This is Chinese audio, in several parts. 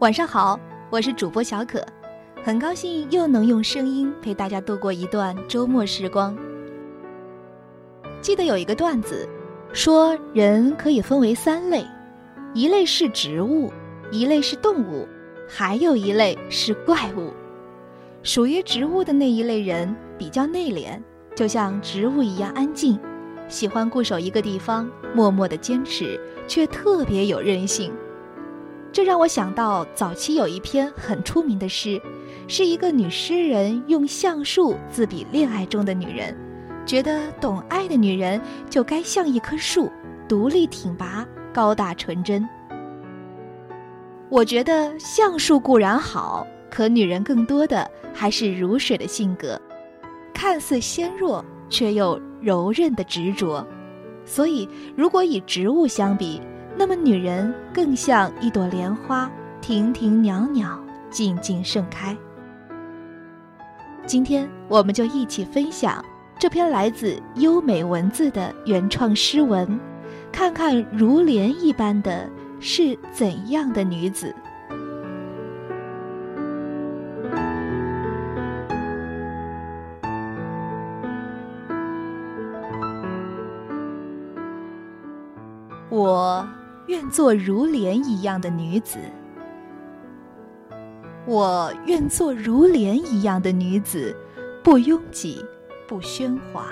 晚上好，我是主播小可，很高兴又能用声音陪大家度过一段周末时光。记得有一个段子，说人可以分为三类，一类是植物，一类是动物，还有一类是怪物。属于植物的那一类人比较内敛，就像植物一样安静，喜欢固守一个地方，默默的坚持，却特别有韧性。这让我想到，早期有一篇很出名的诗，是一个女诗人用橡树自比恋爱中的女人，觉得懂爱的女人就该像一棵树，独立挺拔、高大纯真。我觉得橡树固然好，可女人更多的还是如水的性格，看似纤弱却又柔韧的执着。所以，如果以植物相比，那么，女人更像一朵莲花，亭亭袅袅，静静盛开。今天，我们就一起分享这篇来自优美文字的原创诗文，看看如莲一般的是怎样的女子。我。愿做如莲一样的女子，我愿做如莲一样的女子，不拥挤，不喧哗，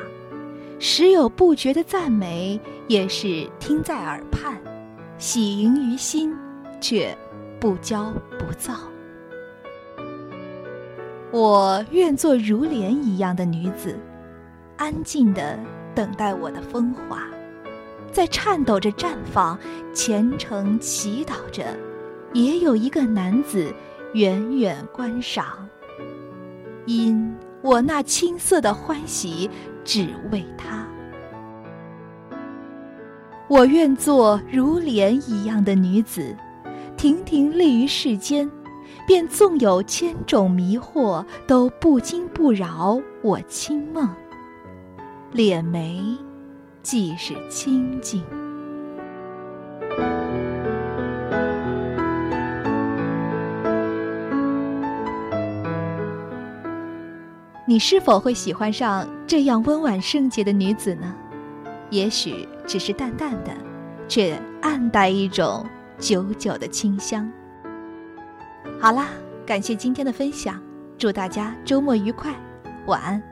时有不绝的赞美，也是听在耳畔，喜盈于心，却不骄不躁。我愿做如莲一样的女子，安静的等待我的风华。在颤抖着绽放，虔诚祈祷着，也有一个男子远远观赏。因我那青涩的欢喜，只为他。我愿做如莲一样的女子，亭亭立于世间，便纵有千种迷惑，都不惊不扰我清梦。敛眉。既是清净。你是否会喜欢上这样温婉圣洁的女子呢？也许只是淡淡的，却暗带一种久久的清香。好啦，感谢今天的分享，祝大家周末愉快，晚安。